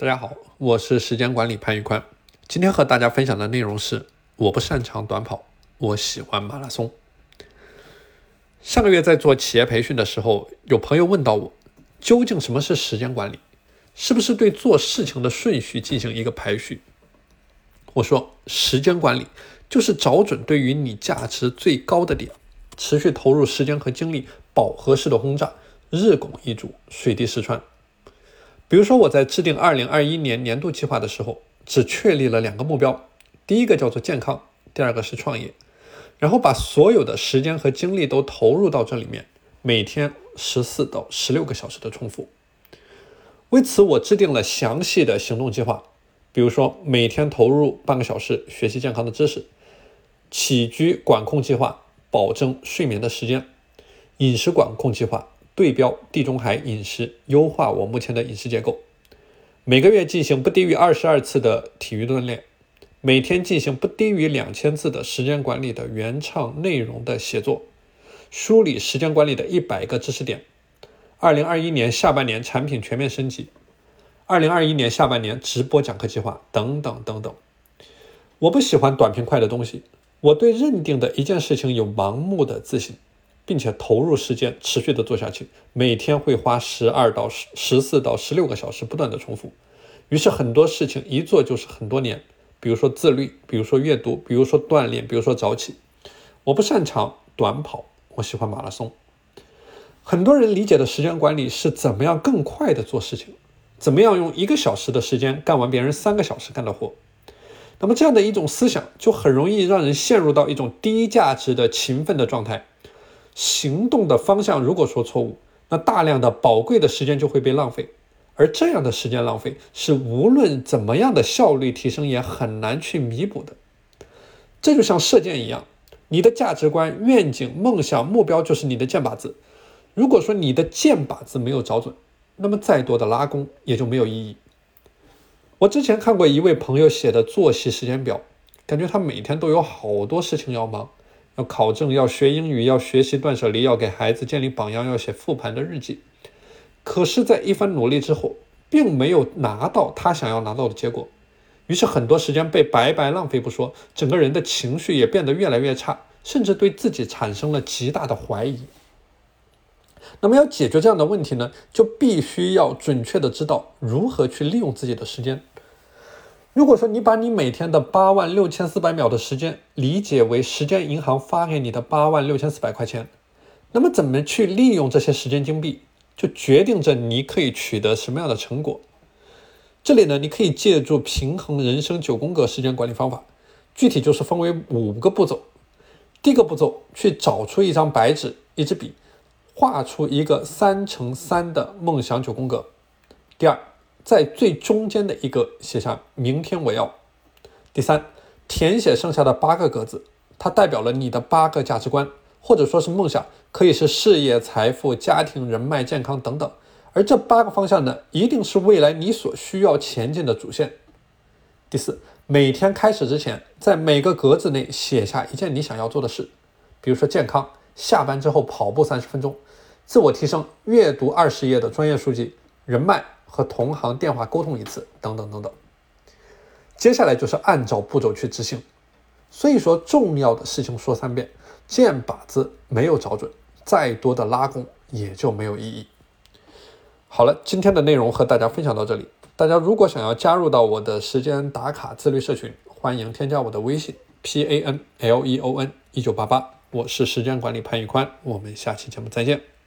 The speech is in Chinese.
大家好，我是时间管理潘玉宽。今天和大家分享的内容是：我不擅长短跑，我喜欢马拉松。上个月在做企业培训的时候，有朋友问到我，究竟什么是时间管理？是不是对做事情的顺序进行一个排序？我说，时间管理就是找准对于你价值最高的点，持续投入时间和精力，饱和式的轰炸，日拱一卒，水滴石穿。比如说，我在制定二零二一年年度计划的时候，只确立了两个目标，第一个叫做健康，第二个是创业，然后把所有的时间和精力都投入到这里面，每天十四到十六个小时的重复。为此，我制定了详细的行动计划，比如说每天投入半个小时学习健康的知识，起居管控计划，保证睡眠的时间，饮食管控计划。对标地中海饮食，优化我目前的饮食结构。每个月进行不低于二十二次的体育锻炼，每天进行不低于两千字的时间管理的原创内容的写作，梳理时间管理的一百个知识点。二零二一年下半年产品全面升级，二零二一年下半年直播讲课计划等等等等。我不喜欢短平快的东西，我对认定的一件事情有盲目的自信。并且投入时间，持续的做下去，每天会花十二到十十四到十六个小时不断的重复，于是很多事情一做就是很多年。比如说自律，比如说阅读，比如说锻炼，比如说早起。我不擅长短跑，我喜欢马拉松。很多人理解的时间管理是怎么样更快的做事情，怎么样用一个小时的时间干完别人三个小时干的活。那么这样的一种思想，就很容易让人陷入到一种低价值的勤奋的状态。行动的方向如果说错误，那大量的宝贵的时间就会被浪费，而这样的时间浪费是无论怎么样的效率提升也很难去弥补的。这就像射箭一样，你的价值观、愿景、梦想、目标就是你的箭靶子。如果说你的箭靶子没有找准，那么再多的拉弓也就没有意义。我之前看过一位朋友写的作息时间表，感觉他每天都有好多事情要忙。要考证，要学英语，要学习断舍离，要给孩子建立榜样，要写复盘的日记。可是，在一番努力之后，并没有拿到他想要拿到的结果，于是很多时间被白白浪费不说，整个人的情绪也变得越来越差，甚至对自己产生了极大的怀疑。那么，要解决这样的问题呢，就必须要准确的知道如何去利用自己的时间。如果说你把你每天的八万六千四百秒的时间理解为时间银行发给你的八万六千四百块钱，那么怎么去利用这些时间金币，就决定着你可以取得什么样的成果。这里呢，你可以借助平衡人生九宫格时间管理方法，具体就是分为五个步骤。第一个步骤，去找出一张白纸、一支笔，画出一个三乘三的梦想九宫格。第二。在最中间的一个写下“明天我要”。第三，填写剩下的八个格子，它代表了你的八个价值观，或者说是梦想，可以是事业、财富、家庭、人脉、健康等等。而这八个方向呢，一定是未来你所需要前进的主线。第四，每天开始之前，在每个格子内写下一件你想要做的事，比如说健康，下班之后跑步三十分钟，自我提升，阅读二十页的专业书籍，人脉。和同行电话沟通一次，等等等等。接下来就是按照步骤去执行。所以说，重要的事情说三遍，箭靶子没有找准，再多的拉弓也就没有意义。好了，今天的内容和大家分享到这里。大家如果想要加入到我的时间打卡自律社群，欢迎添加我的微信 p a n l e o n 一九八八，我是时间管理潘宇宽。我们下期节目再见。